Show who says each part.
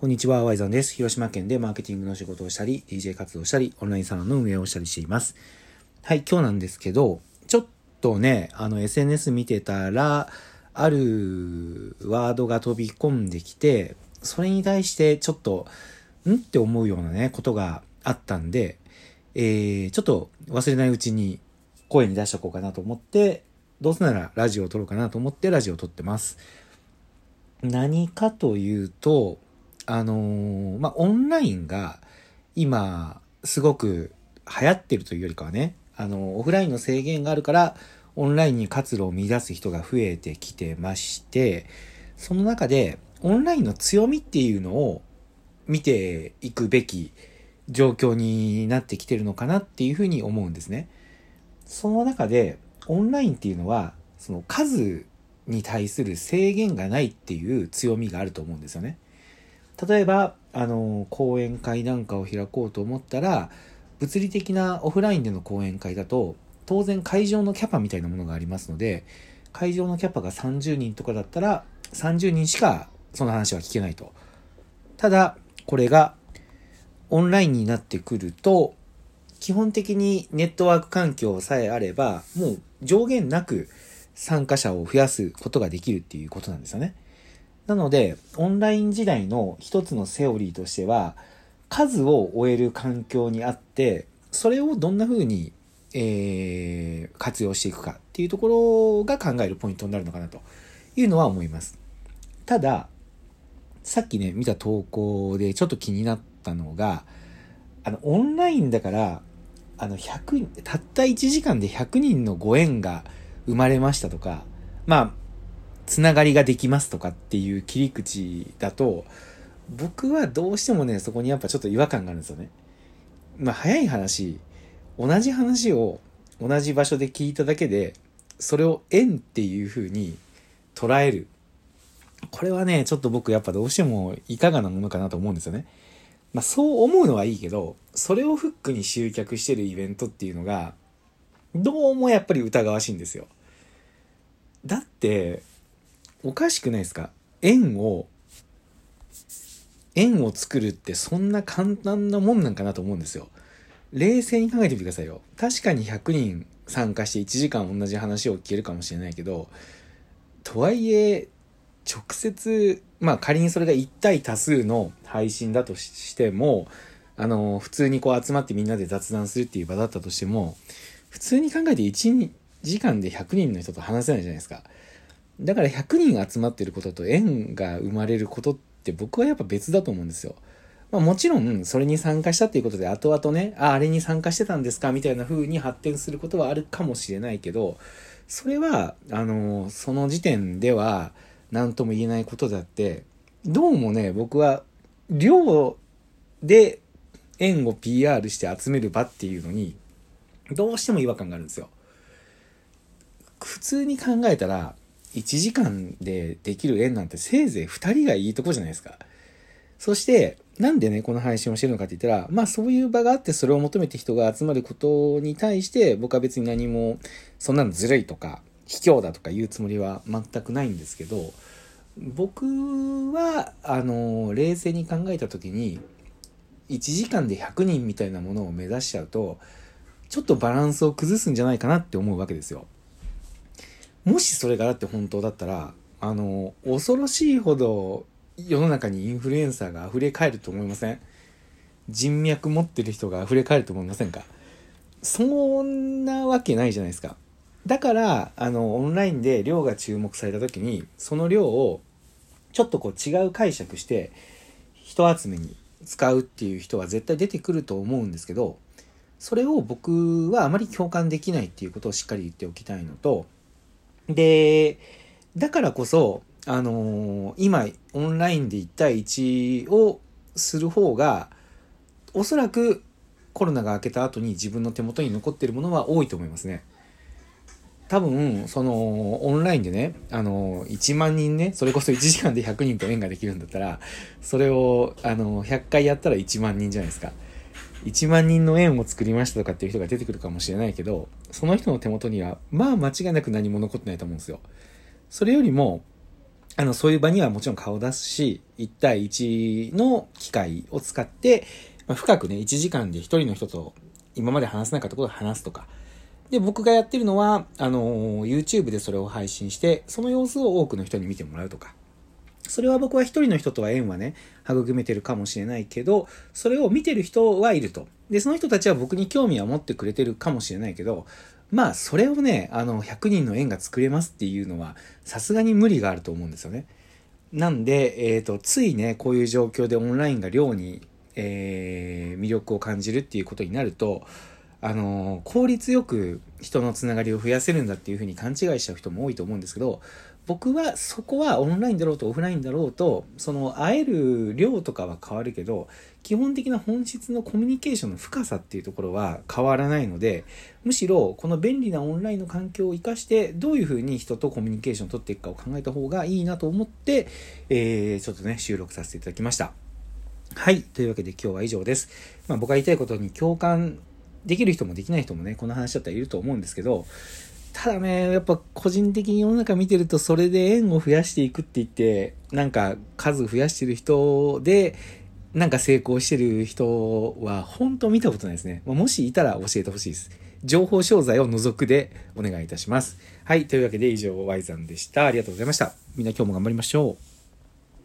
Speaker 1: こんにちは、ワイザンです。広島県でマーケティングの仕事をしたり、DJ 活動したり、オンラインサロンの運営をしたりしています。はい、今日なんですけど、ちょっとね、あの SNS 見てたら、あるワードが飛び込んできて、それに対してちょっと、んって思うようなね、ことがあったんで、えー、ちょっと忘れないうちに声に出しとこうかなと思って、どうせならラジオを撮ろうかなと思ってラジオを撮ってます。何かというと、あのーまあ、オンラインが今すごく流行ってるというよりかはね、あのオフラインの制限があるからオンラインに活路を見出す人が増えてきてまして、その中でオンラインの強みっていうのを見ていくべき状況になってきてるのかなっていうふうに思うんですね。その中でオンラインっていうのはその数に対する制限がないっていう強みがあると思うんですよね。例えば、あの、講演会なんかを開こうと思ったら、物理的なオフラインでの講演会だと、当然会場のキャパみたいなものがありますので、会場のキャパが30人とかだったら、30人しかその話は聞けないと。ただ、これがオンラインになってくると、基本的にネットワーク環境さえあれば、もう上限なく参加者を増やすことができるっていうことなんですよね。なので、オンライン時代の一つのセオリーとしては、数を終える環境にあって、それをどんな風に、えー、活用していくかっていうところが考えるポイントになるのかなというのは思います。ただ、さっきね、見た投稿でちょっと気になったのが、あの、オンラインだから、あの、100、たった1時間で100人のご縁が生まれましたとか、まあ、つながりができますとかっていう切り口だと、僕はどうしてもね、そこにやっぱちょっと違和感があるんですよね。まあ、早い話、同じ話を同じ場所で聞いただけで、それを縁っていう風に捉える。これはね、ちょっと僕やっぱどうしてもいかがなものかなと思うんですよね。まあ、そう思うのはいいけど、それをフックに集客してるイベントっていうのが、どうもやっぱり疑わしいんですよ。だって、おかしくないですか？円を、円を作るってそんな簡単なもんなんかなと思うんですよ。冷静に考えてみてくださいよ。確かに100人参加して1時間同じ話を聞けるかもしれないけど、とはいえ、直接、まあ仮にそれが1対多数の配信だとしても、あの、普通にこう集まってみんなで雑談するっていう場だったとしても、普通に考えて1時間で100人の人と話せないじゃないですか。だから100人集まってることと縁が生まれることって僕はやっぱ別だと思うんですよ。まあもちろんそれに参加したっていうことで後々ね、あ、あれに参加してたんですかみたいな風に発展することはあるかもしれないけど、それは、あの、その時点では何とも言えないことであって、どうもね、僕は量で縁を PR して集める場っていうのに、どうしても違和感があるんですよ。普通に考えたら、1時間でできる縁なんてせいぜい2人がいいとこじゃないですか。そして、なんでね、この配信をしてるのかって言ったら、まあそういう場があってそれを求めて人が集まることに対して、僕は別に何も、そんなのずるいとか、卑怯だとか言うつもりは全くないんですけど、僕は、あの、冷静に考えた時に、1時間で100人みたいなものを目指しちゃうと、ちょっとバランスを崩すんじゃないかなって思うわけですよ。もしそれがだって本当だったら、あの、恐ろしいほど世の中にインフルエンサーが溢れ返ると思いません？人脈持ってる人が溢れ返ると思いませんか？そんなわけないじゃないですか。だから、あの、オンラインで量が注目された時に、その量をちょっとこう違う解釈して、人集めに使うっていう人は絶対出てくると思うんですけど、それを僕はあまり共感できないっていうことをしっかり言っておきたいのと、で、だからこそ、あのー今、オンラインで1対1をする方が、おそらくコロナが明けた後に自分の手元に残っているものは多いと思いますね。多分、その、オンラインでね、あの、1万人ね、それこそ1時間で100人と縁ができるんだったら、それを、あの、100回やったら1万人じゃないですか。1万人の縁を作りましたとかっていう人が出てくるかもしれないけど、その人の手元には、まあ間違いなく何も残ってないと思うんですよ。それよりも、あの、そういう場にはもちろん顔を出すし、1対1の機会を使って、まあ、深くね、1時間で1人の人と今まで話せなかったことを話すとか。で、僕がやってるのは、あの、YouTube でそれを配信して、その様子を多くの人に見てもらうとか。それは僕は一人の人とは縁はね、育めてるかもしれないけど、それを見てる人はいると。で、その人たちは僕に興味は持ってくれてるかもしれないけど、まあ、それをね、あの、100人の縁が作れますっていうのは、さすがに無理があると思うんですよね。なんで、えっ、ー、と、ついね、こういう状況でオンラインが量に、えー、魅力を感じるっていうことになると、あの、効率よく人のつながりを増やせるんだっていうふうに勘違いしちゃう人も多いと思うんですけど、僕はそこはオンラインだろうとオフラインだろうと、その会える量とかは変わるけど、基本的な本質のコミュニケーションの深さっていうところは変わらないので、むしろこの便利なオンラインの環境を活かして、どういうふうに人とコミュニケーションを取っていくかを考えた方がいいなと思って、えー、ちょっとね、収録させていただきました。はい。というわけで今日は以上です。まあ僕が言いたいことに共感できる人もできない人もね、この話だったらいると思うんですけど、ただね、やっぱ個人的に世の中見てると、それで縁を増やしていくって言って、なんか数増やしてる人で、なんか成功してる人は、本当見たことないですね。もしいたら教えてほしいです。情報商材を除くでお願いいたします。はい。というわけで以上、Y さんでした。ありがとうございました。みんな今日も頑張りましょう。